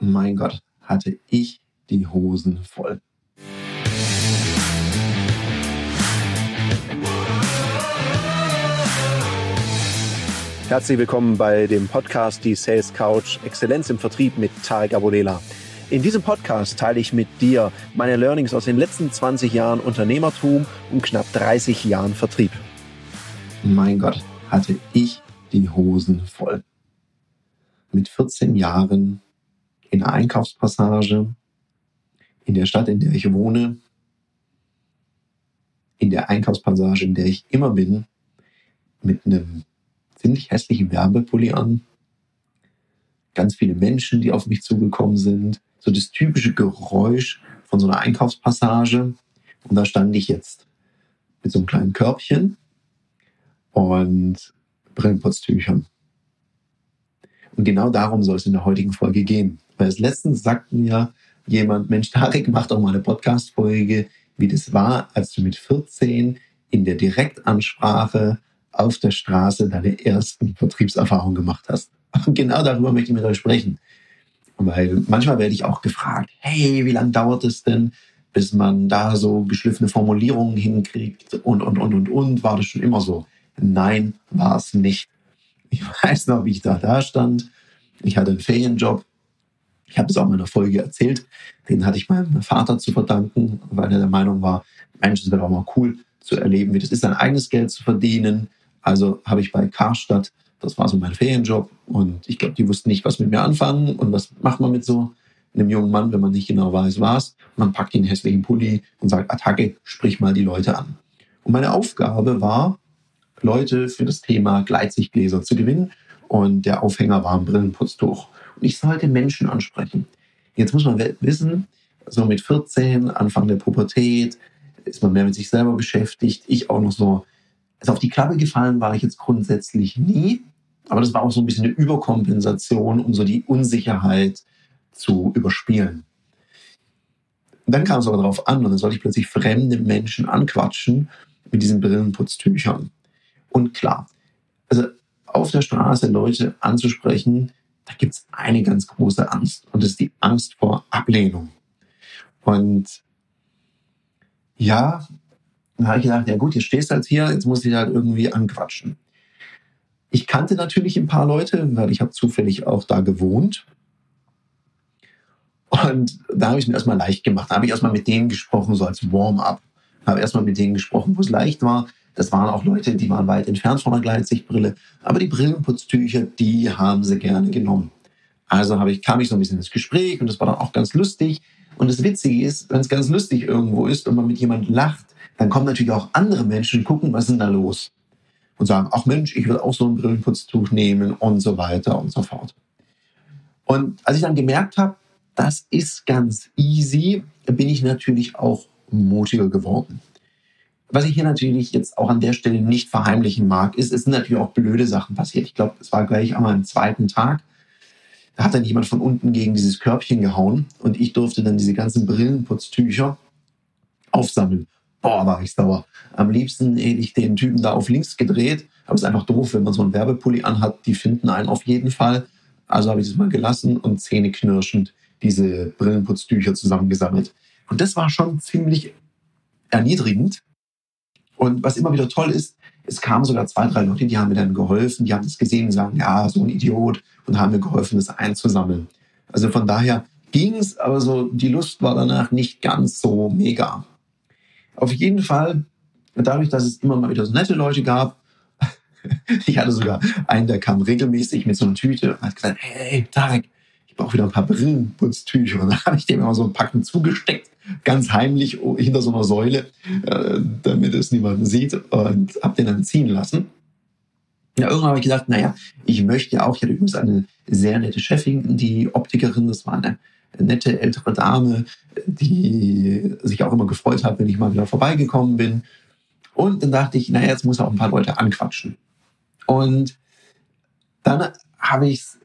Mein Gott, hatte ich die Hosen voll. Herzlich willkommen bei dem Podcast Die Sales Couch Exzellenz im Vertrieb mit Tarek Abodela. In diesem Podcast teile ich mit dir meine Learnings aus den letzten 20 Jahren Unternehmertum und knapp 30 Jahren Vertrieb. Mein Gott, hatte ich die Hosen voll. Mit 14 Jahren in der Einkaufspassage, in der Stadt, in der ich wohne, in der Einkaufspassage, in der ich immer bin, mit einem ziemlich hässlichen Werbepulli an, ganz viele Menschen, die auf mich zugekommen sind, so das typische Geräusch von so einer Einkaufspassage. Und da stand ich jetzt mit so einem kleinen Körbchen und Brillenputztüchern. Und genau darum soll es in der heutigen Folge gehen. Weil letztens sagte mir jemand, Mensch, Tarek, mach doch mal eine Podcast-Folge, wie das war, als du mit 14 in der Direktansprache auf der Straße deine ersten Vertriebserfahrungen gemacht hast. Und genau darüber möchte ich mit euch sprechen. Weil manchmal werde ich auch gefragt, hey, wie lange dauert es denn, bis man da so geschliffene Formulierungen hinkriegt und, und, und, und, und. War das schon immer so? Nein, war es nicht. Ich weiß noch, wie ich da da stand. Ich hatte einen Ferienjob. Ich habe es auch in einer Folge erzählt. Den hatte ich meinem Vater zu verdanken, weil er der Meinung war, Mensch, es wäre auch mal cool zu erleben, wie das ist, sein eigenes Geld zu verdienen. Also habe ich bei Karstadt, das war so mein Ferienjob. Und ich glaube, die wussten nicht, was mit mir anfangen und was macht man mit so einem jungen Mann, wenn man nicht genau weiß, was. Man packt den hässlichen Pulli und sagt, Attacke, sprich mal die Leute an. Und meine Aufgabe war, Leute für das Thema Gleitsichtgläser zu gewinnen. Und der Aufhänger war ein Brillenputztuch. Und ich sollte Menschen ansprechen. Jetzt muss man wissen, so mit 14, Anfang der Pubertät, ist man mehr mit sich selber beschäftigt. Ich auch noch so. Also auf die Klappe gefallen war ich jetzt grundsätzlich nie. Aber das war auch so ein bisschen eine Überkompensation, um so die Unsicherheit zu überspielen. Und dann kam es aber darauf an und dann sollte ich plötzlich fremde Menschen anquatschen mit diesen Brillenputztüchern. Und klar, also auf der Straße Leute anzusprechen, da gibt es eine ganz große Angst. Und das ist die Angst vor Ablehnung. Und ja, da habe ich gedacht, ja gut, jetzt stehst du halt hier, jetzt muss ich halt irgendwie anquatschen. Ich kannte natürlich ein paar Leute, weil ich habe zufällig auch da gewohnt. Und da habe ich mir erstmal leicht gemacht. Da habe ich erstmal mit denen gesprochen, so als Warm-up. Habe erstmal mit denen gesprochen, wo es leicht war. Das waren auch Leute, die waren weit entfernt von einer Gleitsichtbrille. Aber die Brillenputztücher, die haben sie gerne genommen. Also habe ich, kam ich so ein bisschen ins Gespräch und das war dann auch ganz lustig. Und das Witzige ist, wenn es ganz lustig irgendwo ist und man mit jemandem lacht, dann kommen natürlich auch andere Menschen und gucken, was ist denn da los? Und sagen, ach Mensch, ich will auch so ein Brillenputztuch nehmen und so weiter und so fort. Und als ich dann gemerkt habe, das ist ganz easy, bin ich natürlich auch mutiger geworden. Was ich hier natürlich jetzt auch an der Stelle nicht verheimlichen mag, ist, es sind natürlich auch blöde Sachen passiert. Ich glaube, es war gleich einmal am zweiten Tag. Da hat dann jemand von unten gegen dieses Körbchen gehauen und ich durfte dann diese ganzen Brillenputztücher aufsammeln. Boah, war ich sauer. Am liebsten hätte ich den Typen da auf links gedreht. Aber es ist einfach doof, wenn man so einen Werbepulli anhat. Die finden einen auf jeden Fall. Also habe ich es mal gelassen und zähneknirschend diese Brillenputztücher zusammengesammelt. Und das war schon ziemlich erniedrigend, und was immer wieder toll ist, es kamen sogar zwei, drei Leute, die haben mir dann geholfen, die haben das gesehen und sagen, ja, so ein Idiot und haben mir geholfen, das einzusammeln. Also von daher ging es, aber so die Lust war danach nicht ganz so mega. Auf jeden Fall, dadurch, dass es immer mal wieder so nette Leute gab, ich hatte sogar einen, der kam regelmäßig mit so einer Tüte und hat gesagt, hey, Tarek, ich brauche wieder ein paar Brillenputztücher. Und dann habe ich dem immer so ein Packen zugesteckt ganz heimlich hinter so einer Säule, äh, damit es niemand sieht und habe den dann ziehen lassen. Ja, irgendwann habe ich gedacht, naja, ich möchte ja auch, ich hatte übrigens eine sehr nette Chefin, die Optikerin, das war eine nette ältere Dame, die sich auch immer gefreut hat, wenn ich mal wieder vorbeigekommen bin. Und dann dachte ich, naja, jetzt muss auch ein paar Leute anquatschen. Und dann habe ich es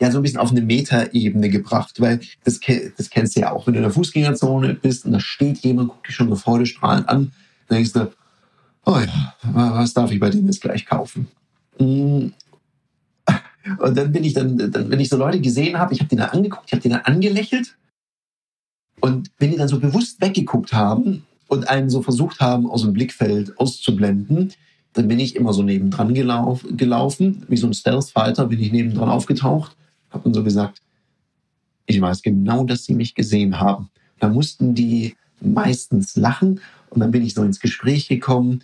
ja so ein bisschen auf eine Metaebene gebracht, weil das, das kennst du ja auch, wenn du in der Fußgängerzone bist und da steht jemand, guckt dich schon so freudestrahlend an, dann denkst du, oh ja, was darf ich bei dem jetzt gleich kaufen? Hm, Und dann bin ich dann, dann wenn ich so Leute gesehen habe, ich habe die dann angeguckt, ich habe die dann angelächelt. Und wenn die dann so bewusst weggeguckt haben und einen so versucht haben, aus dem Blickfeld auszublenden, dann bin ich immer so nebendran gelauf, gelaufen, wie so ein Stealth-Fighter, bin ich nebendran aufgetaucht, habe dann so gesagt, ich weiß genau, dass sie mich gesehen haben. Da mussten die meistens lachen und dann bin ich so ins Gespräch gekommen.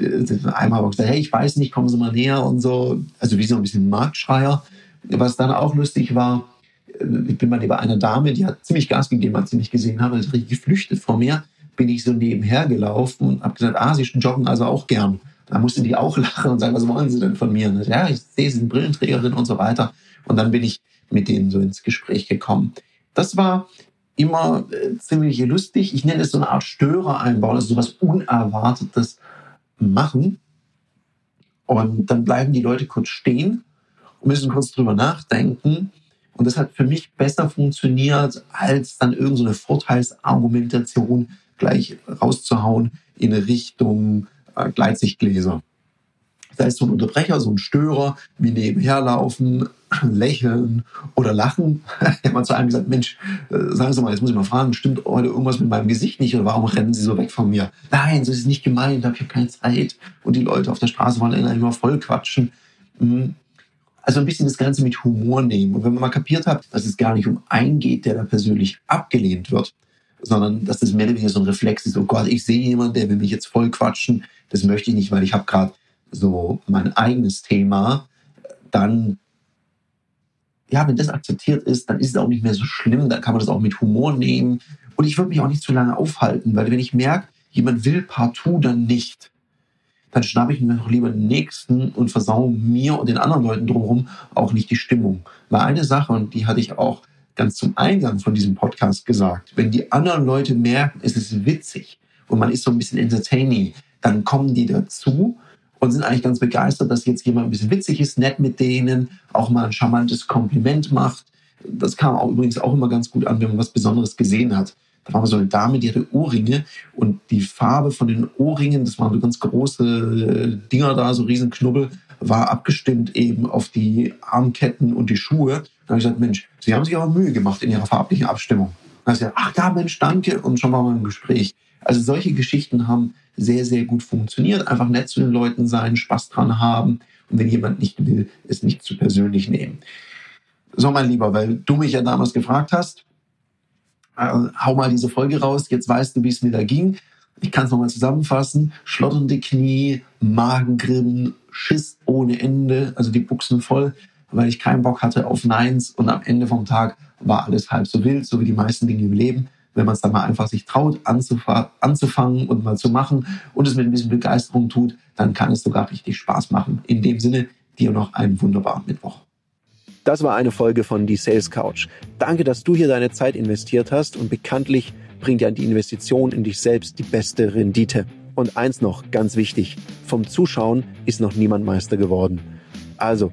Einmal habe ich gesagt, hey, ich weiß nicht, kommen Sie mal näher und so. Also wie so ein bisschen Marktschreier. Was dann auch lustig war, ich bin mal bei einer Dame, die hat ziemlich Gas gegeben, als sie mich gesehen hat, ist richtig geflüchtet vor mir. Bin ich so nebenher gelaufen und habe gesagt, ah, Sie joggen also auch gern. Da musste die auch lachen und sagen, was wollen Sie denn von mir? Und ja, ich sehe, Sie sind Brillenträgerin und so weiter. Und dann bin ich mit denen so ins Gespräch gekommen. Das war immer äh, ziemlich lustig. Ich nenne es so eine Art Störer einbauen, also sowas Unerwartetes machen. Und dann bleiben die Leute kurz stehen und müssen kurz drüber nachdenken. Und das hat für mich besser funktioniert, als dann irgendeine so Vorteilsargumentation gleich rauszuhauen in Richtung Gleitsichtgläser. Da ist so ein Unterbrecher, so ein Störer, wie nebenherlaufen, lächeln oder lachen. Habe mal zu einem gesagt, Mensch, äh, sagen Sie mal, jetzt muss ich mal fragen, stimmt heute irgendwas mit meinem Gesicht nicht oder warum rennen Sie so weg von mir? Nein, so ist es nicht gemeint, ich habe keine Zeit. Und die Leute auf der Straße wollen immer voll quatschen. Mhm. Also ein bisschen das Ganze mit Humor nehmen. Und wenn man mal kapiert hat, dass es gar nicht um einen geht, der da persönlich abgelehnt wird, sondern dass das mehr oder weniger so ein Reflex ist, oh Gott, ich sehe jemanden, der will mich jetzt voll quatschen, das möchte ich nicht, weil ich habe gerade so mein eigenes Thema, dann, ja, wenn das akzeptiert ist, dann ist es auch nicht mehr so schlimm, dann kann man das auch mit Humor nehmen. Und ich würde mich auch nicht zu lange aufhalten, weil wenn ich merke, jemand will partout dann nicht, dann schnappe ich mir doch lieber den nächsten und versau mir und den anderen Leuten drumherum auch nicht die Stimmung. Weil eine Sache, und die hatte ich auch ganz zum Eingang von diesem Podcast gesagt, wenn die anderen Leute merken, es ist witzig und man ist so ein bisschen entertaining, dann kommen die dazu und sind eigentlich ganz begeistert, dass jetzt jemand ein bisschen witzig ist, nett mit denen, auch mal ein charmantes Kompliment macht. Das kam auch übrigens auch immer ganz gut an, wenn man was Besonderes gesehen hat. Da war so eine Dame, die hatte Ohrringe und die Farbe von den Ohrringen, das waren so ganz große äh, Dinger da, so riesen Knubbel, war abgestimmt eben auf die Armketten und die Schuhe. Da habe ich gesagt, Mensch, Sie haben sich aber Mühe gemacht in Ihrer farblichen Abstimmung. Da habe ich gesagt, ach ja, Mensch, danke und schon mal im Gespräch. Also solche Geschichten haben sehr, sehr gut funktioniert. Einfach nett zu den Leuten sein, Spaß dran haben und wenn jemand nicht will, es nicht zu persönlich nehmen. So, mein Lieber, weil du mich ja damals gefragt hast, äh, hau mal diese Folge raus, jetzt weißt du, wie es mir da ging. Ich kann es nochmal zusammenfassen. Schlotternde Knie, Magengrimmen, Schiss ohne Ende, also die Buchsen voll, weil ich keinen Bock hatte auf Neins und am Ende vom Tag war alles halb so wild, so wie die meisten Dinge im Leben wenn man es dann mal einfach sich traut, anzufangen und mal zu machen und es mit ein bisschen Begeisterung tut, dann kann es sogar richtig Spaß machen. In dem Sinne, dir noch einen wunderbaren Mittwoch. Das war eine Folge von Die Sales Couch. Danke, dass du hier deine Zeit investiert hast und bekanntlich bringt ja die Investition in dich selbst die beste Rendite. Und eins noch, ganz wichtig, vom Zuschauen ist noch niemand Meister geworden. Also,